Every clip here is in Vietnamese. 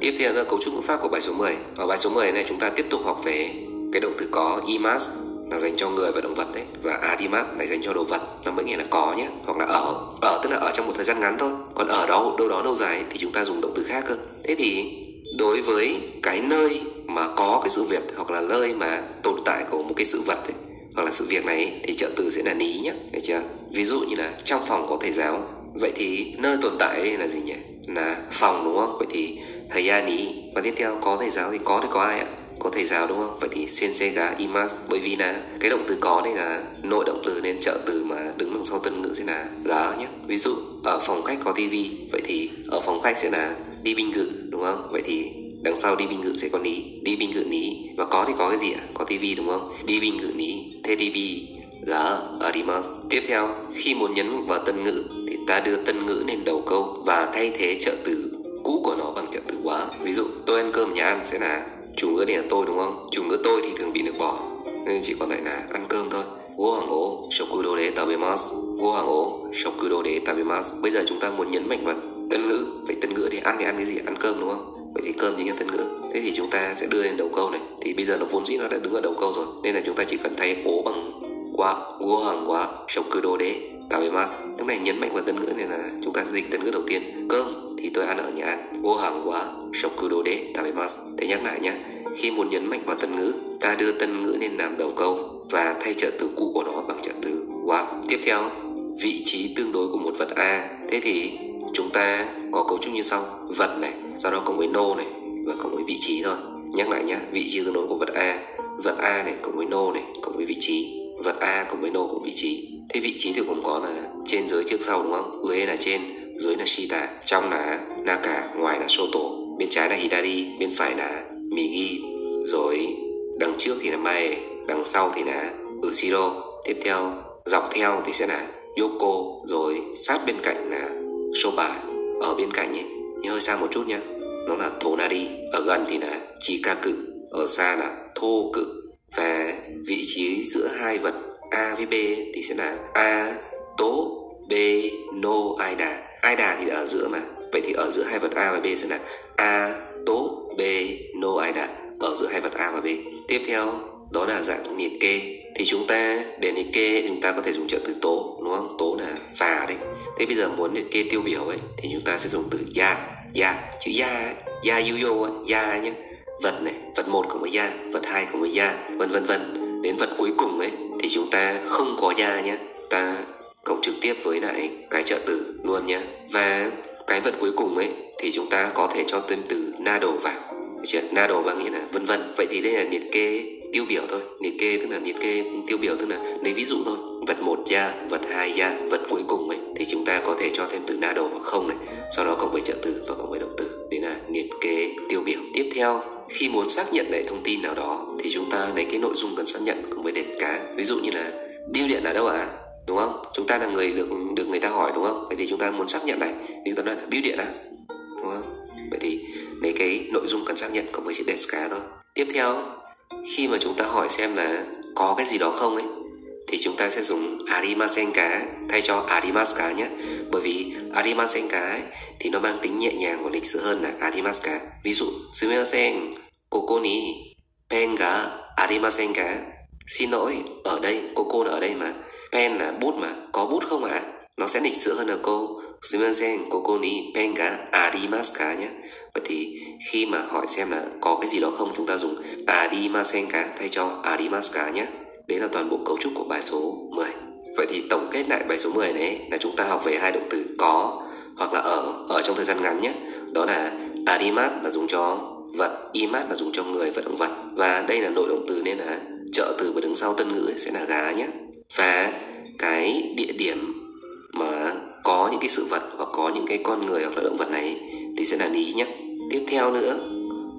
Tiếp theo là cấu trúc ngữ pháp của bài số 10. Ở bài số 10 này chúng ta tiếp tục học về cái động từ có imas là dành cho người và động vật đấy và adimat là dành cho đồ vật. Nó mới nghĩa là có nhé hoặc là ở. Ở tức là ở trong một thời gian ngắn thôi còn ở đó đâu đó lâu dài thì chúng ta dùng động từ khác cơ. Thế thì đối với cái nơi mà có cái sự việc hoặc là nơi mà tồn tại của một cái sự vật ấy, hoặc là sự việc này ấy, thì trợ từ sẽ là ní nhé được chưa? Ví dụ như là trong phòng có thầy giáo. Vậy thì nơi tồn tại đây là gì nhỉ? Là phòng đúng không? Vậy thì thầy ya ní và tiếp theo, có thầy giáo thì có thì có ai ạ? Có thầy giáo đúng không? Vậy thì sensei gá imas bởi vì là cái động từ có đây là nội động từ nên trợ từ mà đứng đằng sau tân ngữ sẽ là gá nhé. Ví dụ, ở phòng khách có tivi, vậy thì ở phòng khách sẽ là đi binh ngự, đúng không? Vậy thì đằng sau đi binh ngự sẽ có ní, đi binh ngự ní. Và có thì có cái gì ạ? Có tivi đúng không? Đi binh ngự ní, thế đi bi gá arimas tiếp theo, khi muốn nhấn vào tân ngữ thì ta đưa tân ngữ lên đầu câu và thay thế trợ từ nhà ăn sẽ là chủ ngữ này là tôi, đúng không? Chủ ngữ tôi thì thường bị được bỏ. Nên chỉ còn lại là ăn cơm thôi. Go hàng ố shokudo de tabemasu Go hàng ố shokudo de tabemasu Bây giờ chúng ta muốn nhấn mạnh vào tân ngữ. Vậy tân ngữ thì ăn thì ăn cái gì? Ăn cơm, đúng không? Vậy thì cơm chính là tân ngữ. Thế thì chúng ta sẽ đưa lên đầu câu này. Thì bây giờ nó vốn dĩ nó đã đứng ở đầu câu rồi. Nên là chúng ta chỉ cần thay ố bằng quá Go hàng quá shokudo de tabemasu Lúc này nhấn mạnh vào tân ngữ nên là chúng ta sẽ dịch tân ngữ đầu tiên. Cơm thì tôi ăn ở nhà ăn vô hàng quá shokudo de tabemasu Thế nhắc lại nhé khi muốn nhấn mạnh vào tân ngữ, ta đưa tân ngữ lên làm đầu câu và thay trợ từ cũ của nó bằng trợ từ wow. Tiếp theo, vị trí tương đối của một vật a. Thế thì, chúng ta có cấu trúc như sau. Vật này, sau đó cộng với nô này và cộng với vị trí thôi. Nhắc lại nhé vị trí tương đối của vật a. Vật a này cộng với nô này cộng với vị trí. Vật a cộng với nô cộng vị trí. Thế vị trí thì cũng có là trên dưới trước sau đúng không? Dưới là trên dưới là shita trong là naka, ngoài là soto. Bên trái là hidari, bên phải là migi. Rồi, đằng trước thì là mae, đằng sau thì là Ushiro. Tiếp theo, dọc theo thì sẽ là Yoko. Rồi, sát bên cạnh là Soba ở bên cạnh nhé nhưng hơi xa một chút nhé nó là Tonari, ở gần thì là Chikaku, ở xa là Thô cự và vị trí giữa hai vật A với B thì sẽ là A, tố, B no Aida ai đà thì ở giữa mà. Vậy thì ở giữa hai vật A và B sẽ là A tố, B no ai đà. Ở giữa hai vật A và B. Tiếp theo, đó là dạng liệt kê. Thì chúng ta, để liệt kê, chúng ta có thể dùng trợ từ tố, đúng không? Tố là và đấy. Thế bây giờ muốn liệt kê tiêu biểu ấy, thì chúng ta sẽ dùng từ ya. Ya, chữ ya ya yu yo ya nhé. Vật này, vật một cộng với ya, vật hai cộng với ya, vân vân vân. Đến vật cuối cùng ấy, thì chúng ta không có ya nhé. Ta cộng trực tiếp với lại cái trợ từ luôn nhé và cái vật cuối cùng ấy thì chúng ta có thể cho thêm từ na đồ vào. Chuyện na đồ bằng nghĩa là vân vân. Vậy thì đây là liệt kê tiêu biểu thôi. Liệt kê tức là liệt kê tiêu biểu tức là lấy ví dụ thôi. Vật một ya vật hai ya vật cuối cùng ấy thì chúng ta có thể cho thêm từ na đồ hoặc không này. Sau đó cộng với trợ từ và cộng với động từ đấy là liệt kê tiêu biểu. Tiếp theo, khi muốn xác nhận lại thông tin nào đó thì chúng ta lấy cái nội dung cần xác nhận cùng với đề cá. Ví dụ như là bưu điện ở đâu ạ? à? Đúng không? Chúng ta là người được được người ta hỏi đúng không? Vậy thì chúng ta muốn xác nhận này. Thì chúng ta nói là biêu điện à đúng không? Vậy thì lấy cái nội dung cần xác nhận cộng với chữ deska thôi. Tiếp theo khi mà chúng ta hỏi xem là có cái gì đó không ấy thì chúng ta sẽ dùng arimasen cá thay cho arimas cá nhé. Bởi vì arimasen cá ấy, thì nó mang tính nhẹ nhàng và lịch sự hơn là arimas cá ví dụ sumimasen koko ni pen ga arimasen cá xin lỗi ở đây cô là ở đây mà pen là bút mà, có bút không ạ? À? nó sẽ lịch sự hơn là cô. Sumimasen koko ni pen ga arimas cả nhé. Vậy thì khi mà hỏi xem là có cái gì đó không, chúng ta dùng arimasen cả, thay cho arimas cả nhé. Đấy là toàn bộ cấu trúc của bài số 10 vậy thì tổng kết lại bài số 10 này là chúng ta học về hai động từ có hoặc là ở ở trong thời gian ngắn nhé. Đó là arimat là dùng cho vật, imat là dùng cho người và động vật. Và đây là nội động từ nên là trợ từ và đứng sau tân ngữ sẽ là gá nhé. Và cái địa điểm mà có những cái sự vật hoặc có những cái con người hoặc là động vật này thì sẽ là lý nhé tiếp theo nữa,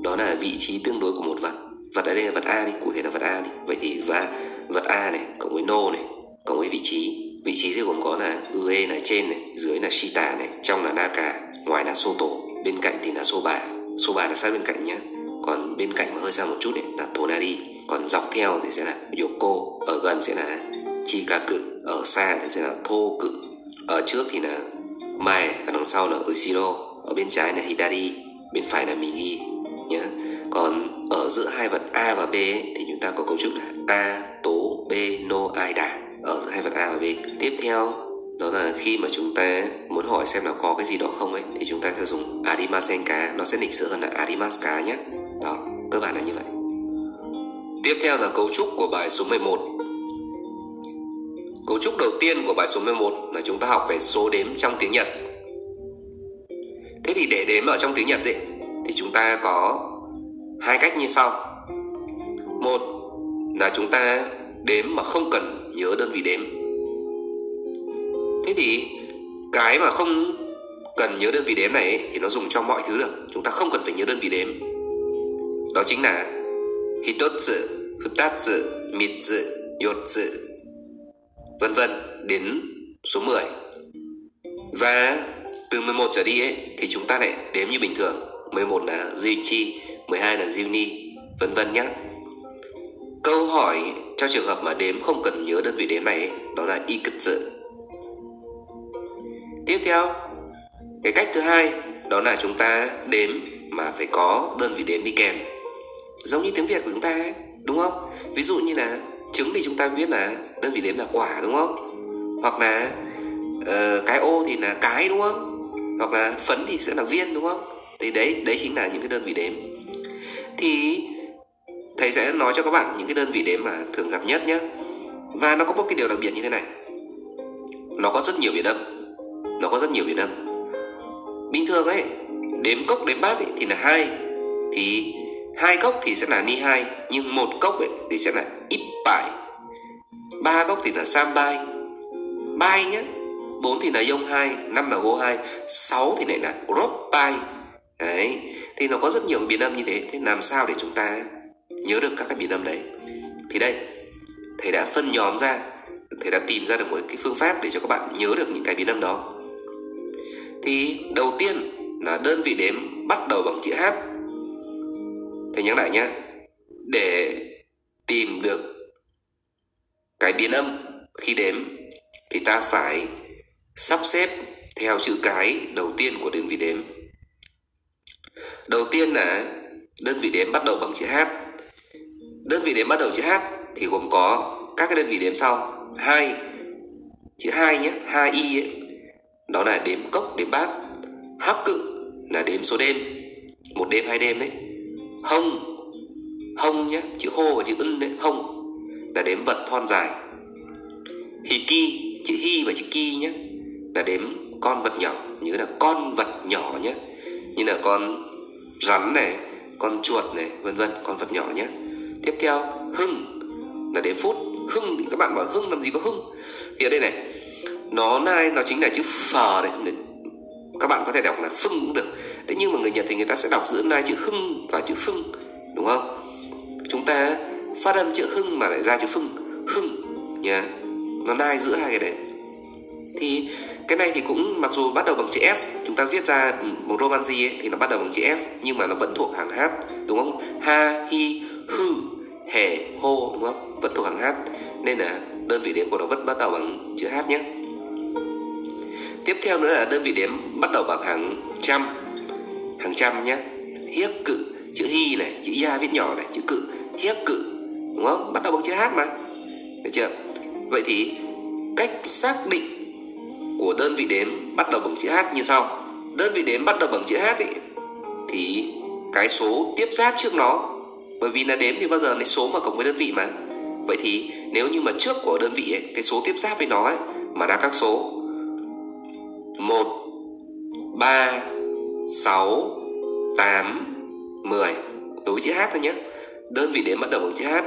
đó là vị trí tương đối của một vật. Vật ở đây là vật a đi, cụ thể là vật a đi. Vậy thì và vật a này cộng với nô này cộng với vị trí. Vị trí thì gồm có là ue là trên này, dưới là shita này, trong là naka, ngoài là soto, bên cạnh thì là soba. Soba là sát bên cạnh nhé còn bên cạnh mà hơi xa một chút này là tonari. Còn dọc theo thì sẽ là yoko, ở gần sẽ là chikaku ở xa thì sẽ là thô cự ở trước thì là mai ở đằng sau là ushiro. Ở bên trái là hidari bên phải là migi nhé còn ở giữa hai vật a và b ấy, thì chúng ta có cấu trúc là a tố b no ai đà. Ở giữa hai vật a và b. Tiếp theo đó là khi mà chúng ta muốn hỏi xem là có cái gì đó không ấy thì chúng ta sẽ dùng adimasenka nó sẽ lịch sự hơn là adimaska nhé đó cơ bản là như vậy. Tiếp theo là cấu trúc của bài số 11 cấu trúc đầu tiên của bài số 11 là chúng ta học về số đếm trong tiếng Nhật. Thế thì để đếm ở trong tiếng Nhật ấy thì chúng ta có hai cách như sau. Một là chúng ta đếm mà không cần nhớ đơn vị đếm. Thế thì cái mà không cần nhớ đơn vị đếm này ấy, thì nó dùng cho mọi thứ được. Chúng ta không cần phải nhớ đơn vị đếm. Đó chính là hitotsu futatsu mitsu yotsu vân vân đến số 10 và từ 11 trở đi ấy thì chúng ta lại đếm như bình thường. 11 là Jichi 12 là Juni vân vân nhé câu hỏi cho trường hợp mà đếm không cần nhớ đơn vị đếm này ấy, đó là y cực sự. Tiếp theo cái cách thứ hai đó là chúng ta đếm mà phải có đơn vị đếm đi kèm. Giống như tiếng việt của chúng ta ấy, đúng không? Ví dụ như là trứng thì chúng ta biết là đơn vị đếm là quả đúng không? Hoặc là uh, cái ô thì là cái đúng không? Hoặc là phấn thì sẽ là viên đúng không? Thì đấy đấy chính là những cái đơn vị đếm. Thì thầy sẽ nói cho các bạn những cái đơn vị đếm mà thường gặp nhất nhé. Và nó có một cái điều đặc biệt như thế này. Nó có rất nhiều biến âm. Nó có rất nhiều biến âm. Bình thường ấy đếm cốc đếm bát ấy, thì là hai. Thì hai cốc thì sẽ là ni hai, nhưng một cốc ấy thì sẽ là ít bài. Ba cốc thì là sam bai. Bai nhé bốn thì là yông hai, năm là go hai, sáu thì lại là rop bai. Đấy, thì nó có rất nhiều biến âm như thế. Thế làm sao để chúng ta nhớ được các cái biến âm đấy? Thì đây, thầy đã phân nhóm ra, thầy đã tìm ra được một cái phương pháp để cho các bạn nhớ được những cái biến âm đó. Thì đầu tiên là đơn vị đếm bắt đầu bằng chữ H thầy nhắc lại nhé. Để tìm được cái biến âm khi đếm, thì ta phải sắp xếp theo chữ cái đầu tiên của đơn vị đếm. Đầu tiên là đơn vị đếm bắt đầu bằng chữ H. Đơn vị đếm bắt đầu chữ H thì gồm có các cái đơn vị đếm sau. Hai, chữ hai nhé, hai y ấy. đó là đếm cốc, đếm bát. Hắc cự là đếm số đêm. Một đêm, hai đêm đấy hông. Hông nhé chữ hô và chữ ân đấy, hông, là đếm vật thon dài. Hì ki, chữ hi và chữ ki nhé là đếm con vật nhỏ, nhớ là con vật nhỏ nhé như là con rắn này, con chuột này, vân vân, con vật nhỏ nhé tiếp theo, hưng, là đếm phút. Hưng thì các bạn bảo hưng làm gì có hưng? Thì ở đây này, nó nai, nó chính là chữ phờ đấy. Các bạn có thể đọc là phưng cũng được thế nhưng mà người nhật thì người ta sẽ đọc giữa nai chữ hưng và chữ phưng đúng không? Chúng ta phát âm chữ hưng mà lại ra chữ phưng hưng nhá. Nó nai giữa hai cái đấy. Thì cái này thì cũng mặc dù bắt đầu bằng chữ F chúng ta viết ra ừ, một romanji ấy, thì nó bắt đầu bằng chữ F nhưng mà nó vẫn thuộc hàng hát đúng không? Ha hi hư hề hô đúng không? Vẫn thuộc hàng hát. Nên là đơn vị đếm của nó vẫn bắt đầu bằng chữ hát nhé. Tiếp theo nữa là đơn vị đếm bắt đầu bằng hàng trăm hàng trăm nhé. Hiếp cự chữ hi này chữ ya viết nhỏ này chữ cự hiếp cự đúng không? Bắt đầu bằng chữ h mà. Được chưa? Vậy thì cách xác định của đơn vị đếm bắt đầu bằng chữ h như sau. Đơn vị đếm bắt đầu bằng chữ h ấy, thì cái số tiếp giáp trước nó bởi vì là đếm thì bao giờ lấy số mà cộng với đơn vị mà. Vậy thì nếu như mà trước của đơn vị ấy, cái số tiếp giáp với nó ấy, mà đã các số 1 3 6 8 10 đối với chữ H thôi nhé. Đơn vị đếm bắt đầu bằng chữ H.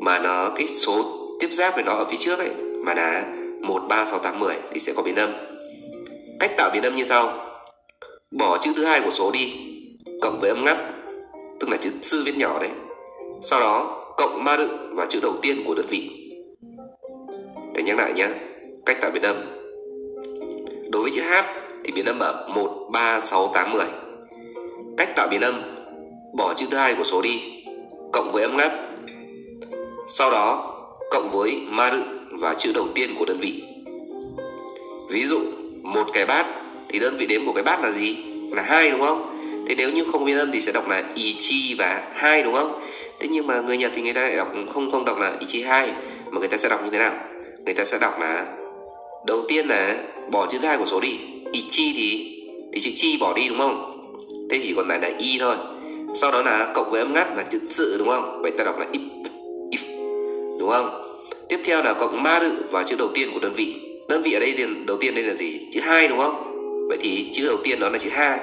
Mà nó, cái số tiếp giáp với nó ở phía trước ấy, mà là 1 3 6 8 10 thì sẽ có biến âm. Cách tạo biến âm như sau. Bỏ chữ thứ hai của số đi, cộng với âm ngắt, tức là chữ sư viết nhỏ đấy. Sau đó, cộng ma đựng vào chữ đầu tiên của đơn vị. Để nhắc lại nhé, cách tạo biến âm. Đối với chữ h thì biến âm ở một, ba, sáu, tám, mười. Cách tạo biến âm, bỏ chữ thứ hai của số đi, cộng với âm ngắt sau đó, cộng với ma và chữ đầu tiên của đơn vị. Ví dụ, một cái bát, thì đơn vị đếm của cái bát là gì? Là hai, đúng không? Thế nếu như không biến âm thì sẽ đọc là ichi và hai, đúng không? Thế nhưng mà người nhật thì người ta lại đọc không không đọc là ichi hai, mà người ta sẽ đọc như thế nào? Người ta sẽ đọc là, đầu tiên là bỏ chữ thứ hai của số đi ichi thì thì chữ chi bỏ đi đúng không? Thế chỉ còn lại là y thôi. Sau đó là cộng với âm ngắt là chữ sự đúng không? Vậy ta đọc là if if, đúng không? Tiếp theo là cộng ma đự vào chữ đầu tiên của đơn vị. Đơn vị ở đây đầu tiên đây là gì? Chữ hai đúng không? Vậy thì chữ đầu tiên đó là chữ ha.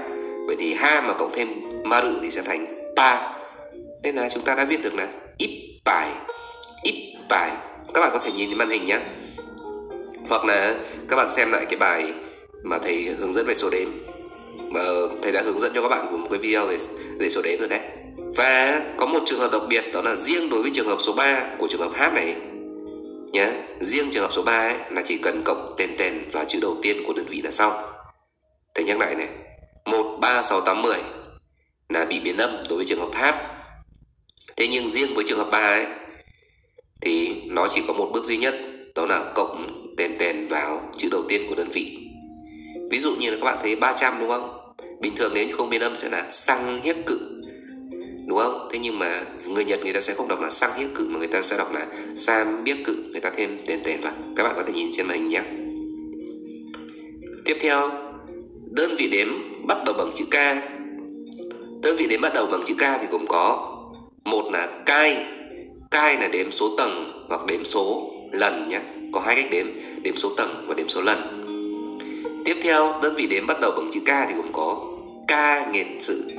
Vậy thì ha mà cộng thêm ma đự thì sẽ thành pa. Nên là chúng ta đã viết được là ít bài ít bài. Các bạn có thể nhìn màn hình nhé. Hoặc là các bạn xem lại cái bài mà thầy hướng dẫn về số đếm. Mà thầy đã hướng dẫn cho các bạn một cái video về về số đếm rồi đấy. Và có một trường hợp đặc biệt đó là riêng đối với trường hợp số 3 của trường hợp H này. Nhé riêng trường hợp số 3 ấy, là chỉ cần cộng tên tên và chữ đầu tiên của đơn vị là xong. Thầy nhắc lại này 1 3 6 8 10 là bị biến âm đối với trường hợp H thế nhưng riêng với trường hợp 3 ấy thì nó chỉ có một bước duy nhất đó là cộng tên tên vào chữ đầu tiên của đơn vị ví dụ như là các bạn thấy 300 đúng không? Bình thường nếu như không biên âm sẽ là sang hiếc cự, đúng không? Thế nhưng mà người nhật người ta sẽ không đọc là sang hiếc cự mà người ta sẽ đọc là sam biết cự, người ta thêm tên tên vào. Các bạn có thể nhìn trên màn hình nhé. Tiếp theo, đơn vị đếm bắt đầu bằng chữ k. Đơn vị đếm bắt đầu bằng chữ k thì gồm có, một là cai cai là đếm số tầng hoặc đếm số lần nhé. Có hai cách đếm đếm số tầng và đếm số lần tiếp theo đơn vị đếm bắt đầu bằng chữ k thì gồm có ca nghiệt sự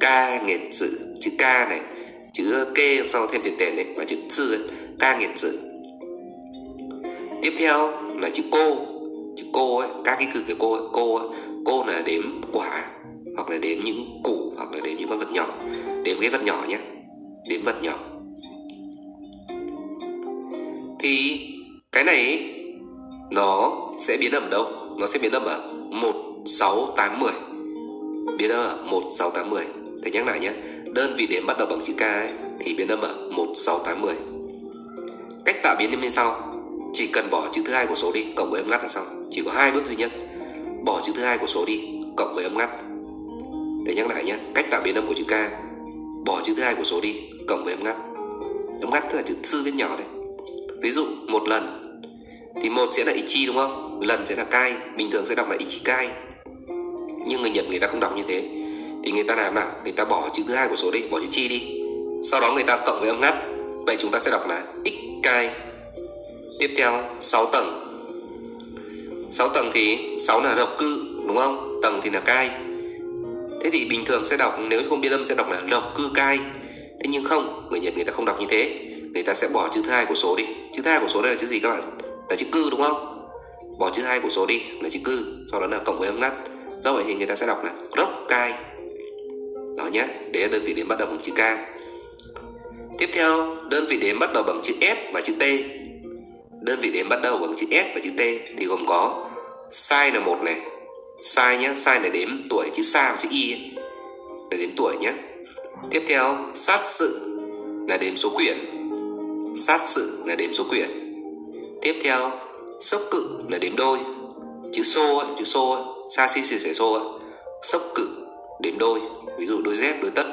ca nghiệt sự chữ k này chữ kê sau thêm tiền tiền này và chữ sư ấy, ca nghiệt sự. Tiếp theo là chữ cô chữ cô ấy các cái cử cái cô ấy, cô ấy, cô là đếm quả hoặc là đếm những củ hoặc là đếm những con vật nhỏ. Đếm cái vật nhỏ nhé đếm vật nhỏ. Thì cái này nó sẽ biến âm ở đâu? Nó sẽ biến âm ở 1 6 8 10 biến âm ở 1 6 8 10 thầy nhắc lại nhé. Đơn vị đếm bắt đầu bằng chữ k ấy, thì biến âm ở 1 6 8 10 cách tạo biến âm như sau. Chỉ cần bỏ chữ thứ hai của số đi cộng với âm ngắt là xong. Chỉ có hai bước duy nhất. Bỏ chữ thứ hai của số đi cộng với âm ngắt. Thầy nhắc lại nhé. Cách tạo biến âm của chữ k. Bỏ chữ thứ hai của số đi cộng với âm ngắt. Âm ngắt tức là chữ sư viết nhỏ đấy. Ví dụ một lần. Thì một sẽ là ichi đúng không? Lần sẽ là cai, bình thường sẽ đọc là ichikai nhưng người nhật người ta không đọc như thế. Thì người ta làm nào? Người ta bỏ chữ thứ hai của số đi, bỏ chữ chi đi. Sau đó người ta cộng với âm ngắt. Vậy chúng ta sẽ đọc là ikai tiếp theo 6 tầng. 6 tầng thì 6 là độc cư, đúng không? Tầng thì là cai. Thế thì bình thường sẽ đọc, nếu không biết âm sẽ đọc là độc cư cai. Thế nhưng không, người nhật người ta không đọc như thế. Người ta sẽ bỏ chữ thứ hai của số đi. Chữ thứ hai của số đây là chữ gì các bạn? Là chữ cư, đúng không? Bỏ chữ hai của số đi là chữ cư, sau đó là cộng với âm ngắt. Do vậy thì người ta sẽ đọc là rock cai. Đó nhé đấy là đơn vị đếm bắt đầu bằng chữ k. Tiếp theo, đơn vị đếm bắt đầu bằng chữ s và chữ t. Đơn vị đếm bắt đầu bằng chữ s và chữ t thì gồm có sai là một này sai nhé sai là đếm tuổi chữ sa và chữ y ấy. là đếm tuổi nhé. Tiếp theo, sát sự là đếm số quyển. Sát sự là đếm số quyển. Tiếp theo sốc cự là đếm đôi. Chữ xô ấy, chữ xô ấy, sa si xì xẻ xô ấy. sốc cự đếm đôi ví dụ đôi dép đôi tất.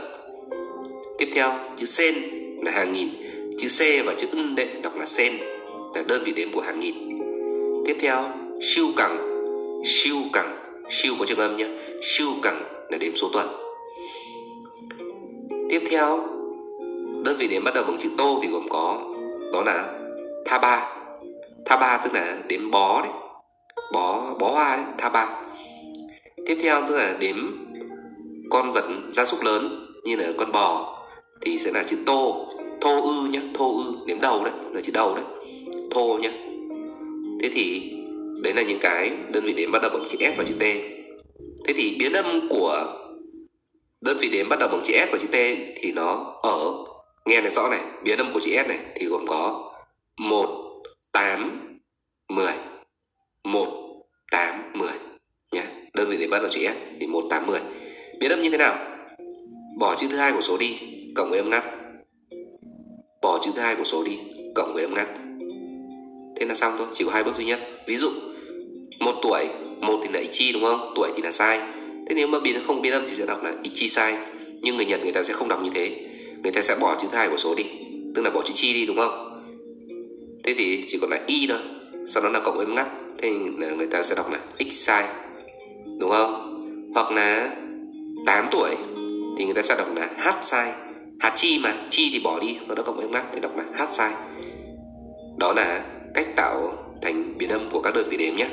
Tiếp theo chữ sen là hàng nghìn. Chữ c và chữ ân đệ đọc là sen là đơn vị đếm của hàng nghìn. Tiếp theo siêu cẳng. Siêu cẳng siêu có trường âm nhé. Siêu cẳng là đếm số tuần. Tiếp theo đơn vị đếm bắt đầu bằng chữ tô thì gồm có đó là tha ba tha ba tức là đếm bó đấy. Bó bó hoa đấy, tha ba. Tiếp theo tức là đếm con vật gia súc lớn như là con bò thì sẽ là chữ tô. Thô ư nhé thô ư đếm đầu đấy, là chữ đầu đấy. Thô nhé thế thì đấy là những cái đơn vị đếm bắt đầu bằng chữ s và chữ t. Thế thì biến âm của đơn vị đếm bắt đầu bằng chữ s và chữ t thì nó ở, nghe này rõ này, biến âm của chữ s này thì gồm có một 8 10 1 8 10 nhé. Đơn vị để bắt đầu chữ S thì 1 8 10 biến âm như thế nào? Bỏ chữ thứ hai của số đi, cộng với âm ngắt. Bỏ chữ thứ hai của số đi, cộng với âm ngắt. Thế là xong thôi, chỉ có hai bước duy nhất. Ví dụ, một tuổi, một thì là chi đúng không? Tuổi thì là sai. Thế nếu mà biến, không biến âm thì sẽ đọc là ichisai nhưng người nhật, người ta sẽ không đọc như thế. Người ta sẽ bỏ chữ thứ hai của số đi, tức là bỏ chữ chi đi, đúng không? Thế thì chỉ còn là y e thôi. Sau đó là cộng với ngắt. Thế là ờ, người ta sẽ đọc là x sai đúng không? Hoặc là 8 tuổi thì người ta sẽ đọc là h sai hạt chi mà. Chi thì bỏ đi. Sau đó cộng với ngắt thì đọc là h sai đó là cách tạo thành biến âm của các đơn vị đếm nhé.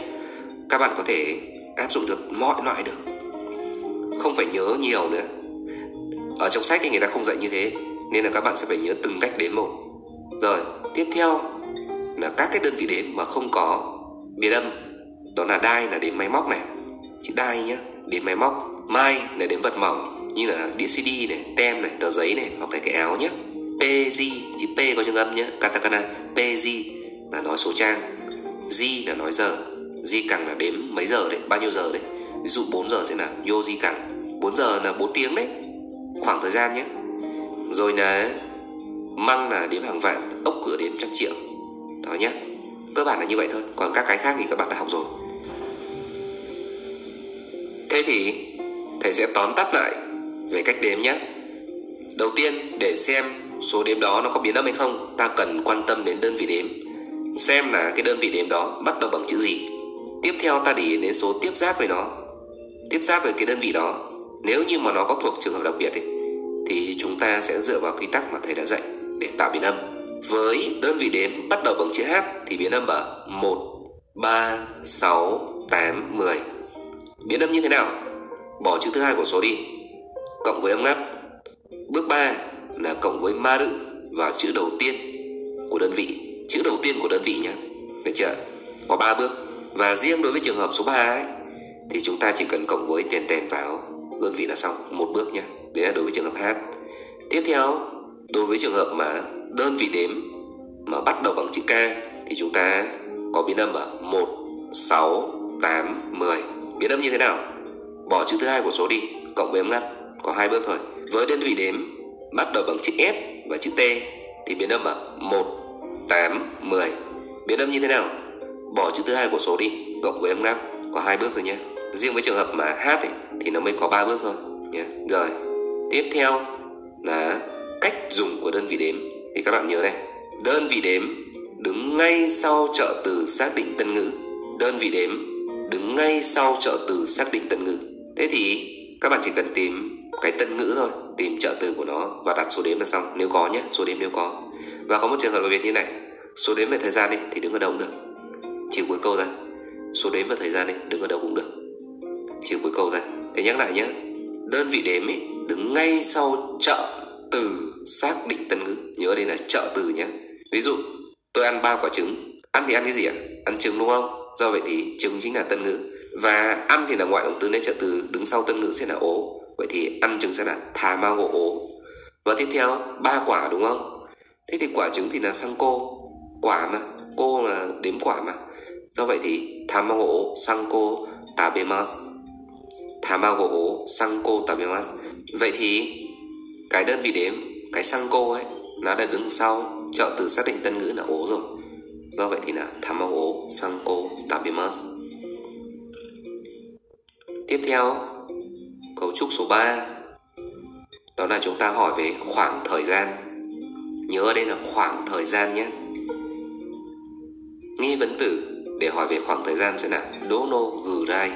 Các bạn có thể áp dụng được mọi loại được. Không phải nhớ nhiều nữa. Ở trong sách thì người ta không dạy như thế, nên là các bạn sẽ phải nhớ từng cách đếm một. Rồi, tiếp theo là các cái đơn vị đếm mà không có biệt âm. Đó là đai là đếm máy móc này, chữ đai nhá đếm máy móc. Mai là đếm vật mỏng, như là đĩa cd này, tem này, tờ giấy này, hoặc là cái áo nhé pg chữ p có những âm nhé katakana pg là nói số trang. G là nói giờ. Di càng là đếm mấy giờ đấy, bao nhiêu giờ đấy. Ví dụ 4 giờ sẽ là yo di càng. 4 giờ là 4 tiếng đấy, khoảng thời gian nhé rồi là măng là đếm hàng vạn, ốc cửa đếm trăm triệu đó nhé. Cơ bản là như vậy thôi. Còn các cái khác thì các bạn đã học rồi. Thế thì thầy sẽ tóm tắt lại về cách đếm nhé. Đầu tiên để xem số đếm đó nó có biến âm hay không ta cần quan tâm đến đơn vị đếm. Xem là cái đơn vị đếm đó bắt đầu bằng chữ gì. Tiếp theo ta để ý đến số tiếp giáp với nó. Tiếp giáp với cái đơn vị đó nếu như mà nó có thuộc trường hợp đặc biệt ấy, thì chúng ta sẽ dựa vào quy tắc mà thầy đã dạy để tạo biến âm với đơn vị đếm bắt đầu bằng chữ H thì biến âm ở 1, 3, 6, 8, 10 Biến âm như thế nào? Bỏ chữ thứ hai của số đi. Cộng với âm ngắt Bước 3 là cộng với ma rự vào chữ đầu tiên của đơn vị. Chữ đầu tiên của đơn vị nhé. Được chưa? Có 3 bước. Và riêng đối với trường hợp số 3 ấy Thì chúng ta chỉ cần cộng với tiền tiền vào đơn vị là xong. Một bước nhé. Đấy là đối với trường hợp H. Tiếp theo Đối với trường hợp mà đơn vị đếm mà bắt đầu bằng chữ K thì chúng ta có biến âm ở 1, 6, 8, 10. Biến âm như thế nào? Bỏ chữ thứ hai của số đi, cộng với âm ngắt, có hai bước thôi. Với đơn vị đếm bắt đầu bằng chữ S và chữ T thì biến âm ở 1, 8, 10. Biến âm như thế nào? Bỏ chữ thứ hai của số đi, cộng với âm ngắt, có hai bước thôi nhé. Riêng với trường hợp mà H ấy, thì nó mới có ba bước thôi nhé. Rồi, tiếp theo là cách dùng của đơn vị đếm thì các bạn nhớ này đơn vị đếm đứng ngay sau trợ từ xác định tân ngữ. Đơn vị đếm đứng ngay sau trợ từ xác định tân ngữ. Thế thì các bạn chỉ cần tìm cái tân ngữ thôi tìm trợ từ của nó và đặt số đếm là xong nếu có nhé số đếm nếu có. Và có một trường hợp đặc biệt như này số đếm về thời gian ấy, thì đứng ở đâu cũng được. Chỉ cuối câu ra số đếm về thời gian ấy, đứng ở đâu cũng được. Chỉ cuối câu ra thế nhắc lại nhé đơn vị đếm ấy, đứng ngay sau trợ từ xác định tân ngữ. Nhớ đây là trợ từ nhé. Ví dụ, tôi ăn ba quả trứng. Ăn thì ăn cái gì ạ? Ăn trứng đúng không? Do vậy thì trứng chính là tân ngữ. Và ăn thì là ngoại động từ nên trợ từ, đứng sau tân ngữ sẽ là ố. Vậy thì ăn trứng sẽ là thà ma ngộ ố. Và tiếp theo, ba quả đúng không? Thế thì quả trứng thì là sang cô. Quả mà. Cô là đếm quả mà. Do vậy thì thà ma gỗ sang cô tabemas thà ma gỗ sang cô tabemas vậy thì cái đơn vị đếm cái sang cô ấy, nó đã đứng sau trợ từ xác định tân ngữ là ố rồi. Do vậy thì là tham ố sang cô tabimas tiếp theo, cấu trúc số 3 đó là chúng ta hỏi về khoảng thời gian. Nhớ ở đây là khoảng thời gian nhé. Nghi vấn tử, để hỏi về khoảng thời gian sẽ là dono nô gừ rai,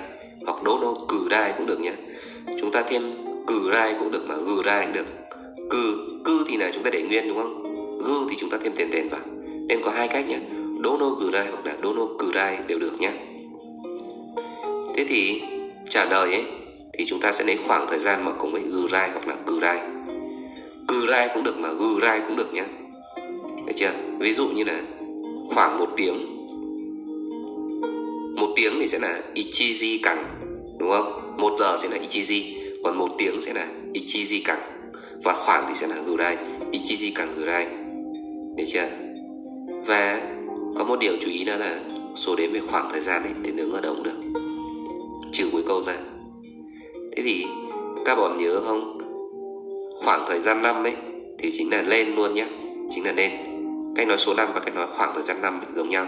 hoặc dono nô rai cũng được nhé. Chúng ta thêm cừ rai cũng được mà gừ rai cũng được cư cư thì là chúng ta để nguyên, đúng không? Gư thì chúng ta thêm tiền tiền vào. Nên có hai cách nhé đố nô cử rai hoặc là đố nô cử rai đều được nhé. Thế thì trả lời ấy, thì chúng ta sẽ lấy khoảng thời gian mà cùng với gư rai hoặc là cử rai. Cử rai cũng được mà gư rai cũng được nhé. Được chưa? Ví dụ như là khoảng một tiếng. Một tiếng thì sẽ là ichiji cẳng đúng không? Một giờ sẽ là ichiji còn một tiếng sẽ là ichiji cẳng và khoảng thì sẽ là gurai ichiji càng gurai được chưa? Và có một điều chú ý đó là số đếm về khoảng thời gian ấy, thì đứng ở đâu cũng được. Trừ cuối câu ra. Thế thì các bạn nhớ không? Khoảng thời gian năm ấy, thì chính là lên luôn nhé chính là lên. Cách nói số năm và cách nói khoảng thời gian năm giống nhau.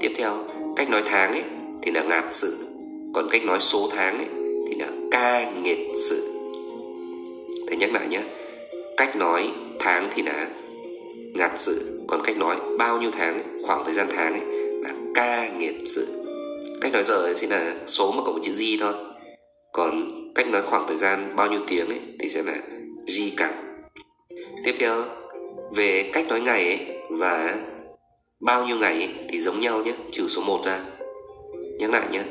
Tiếp theo, cách nói tháng ấy, thì là ngạt sự. Còn cách nói số tháng ấy, thì là ca nghiệt sự thầy nhắc lại nhé. Cách nói tháng thì là ngạt sự. Còn cách nói bao nhiêu tháng ấy, khoảng thời gian tháng ấy là ca nghiệt sự. Cách nói giờ ấy sẽ là số mà cộng một chữ di thôi. Còn cách nói khoảng thời gian bao nhiêu tiếng ấy thì sẽ là di cả tiếp theo về cách nói ngày ấy và bao nhiêu ngày ấy, thì giống nhau nhé trừ số 1 ra. Nhắc lại nhé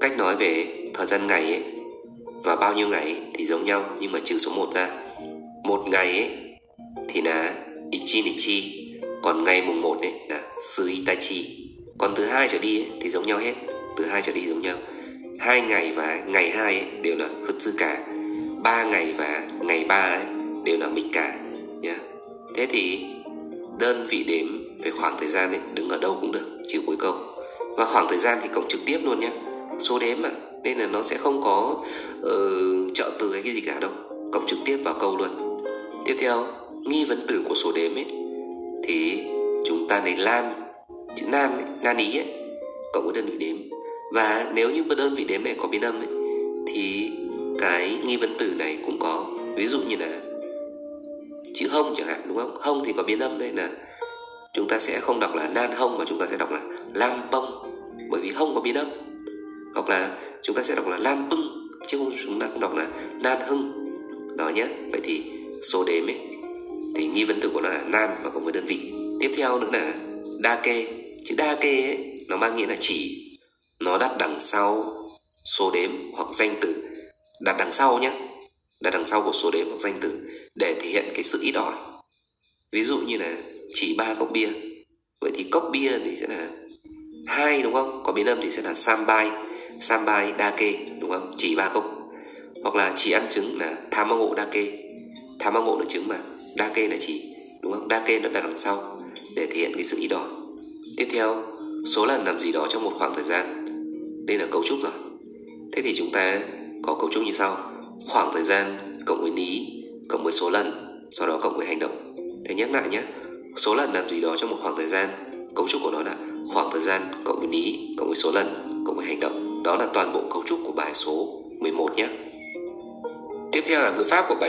cách nói về thời gian ngày ấy và bao nhiêu ngày thì giống nhau nhưng mà trừ số 1 ra. Một ngày ấy thì là ichi nichi còn ngày mùng 1 ấy là suitachi còn từ hai trở đi ấy, thì giống nhau hết. Từ hai trở đi giống nhau. Hai ngày và ngày hai ấy, đều là cả ba ngày và ngày ba ấy, đều là cả nhá. Thế thì đơn vị đếm về khoảng thời gian ấy đứng ở đâu cũng được trừ cuối câu. Và khoảng thời gian thì cộng trực tiếp luôn nhé số đếm mà nên là nó sẽ không có uh, trợ từ hay cái gì cả đâu. Cộng trực tiếp vào câu luôn. Tiếp theo nghi vấn từ của số đếm ấy thì chúng ta lấy lan chữ nan ấy, nan ý ấy cộng với đơn vị đếm. Và nếu như đơn vị đếm này có biến âm ấy, thì cái nghi vấn từ này cũng có. Ví dụ như là chữ hông chẳng hạn đúng không? Hông thì có biến âm đây là chúng ta sẽ không đọc là nan hông mà chúng ta sẽ đọc là lam bông bởi vì hông có biến âm hoặc là chúng ta sẽ đọc là lam bưng, chứ không chúng ta không đọc là nan hưng. Đó nhé. Vậy thì số đếm ấy, thì nghi vấn từ của nó là nan và có một đơn vị. Tiếp theo nữa là đa kê. Chữ đa kê ấy, nó mang nghĩa là chỉ. Nó đặt đằng sau số đếm hoặc danh từ. Đặt đằng sau nhé. Đặt đằng sau của số đếm hoặc danh từ để thể hiện cái sự ít ỏi. Ví dụ như là chỉ ba cốc bia. Vậy thì cốc bia thì sẽ là hai, đúng không? Có biến âm thì sẽ là sambai sambai dake, đúng không? Chỉ ba cốc hoặc là chỉ ăn trứng là tamago dake. Tamago là trứng mà. Dake là chỉ, đúng không? Dake nó đặt đằng sau để thể hiện cái sự ý đó tiếp theo, số lần làm gì đó trong một khoảng thời gian. Đây là cấu trúc rồi. Thế thì chúng ta có cấu trúc như sau. Khoảng thời gian cộng với ní cộng với số lần, sau đó cộng với hành động. Thế nhắc lại nhé. Số lần làm gì đó trong một khoảng thời gian, cấu trúc của nó là khoảng thời gian cộng với ní cộng với số lần cộng với hành động đó là toàn bộ cấu trúc của bài số 11 nhé. Tiếp theo là ngữ pháp của bài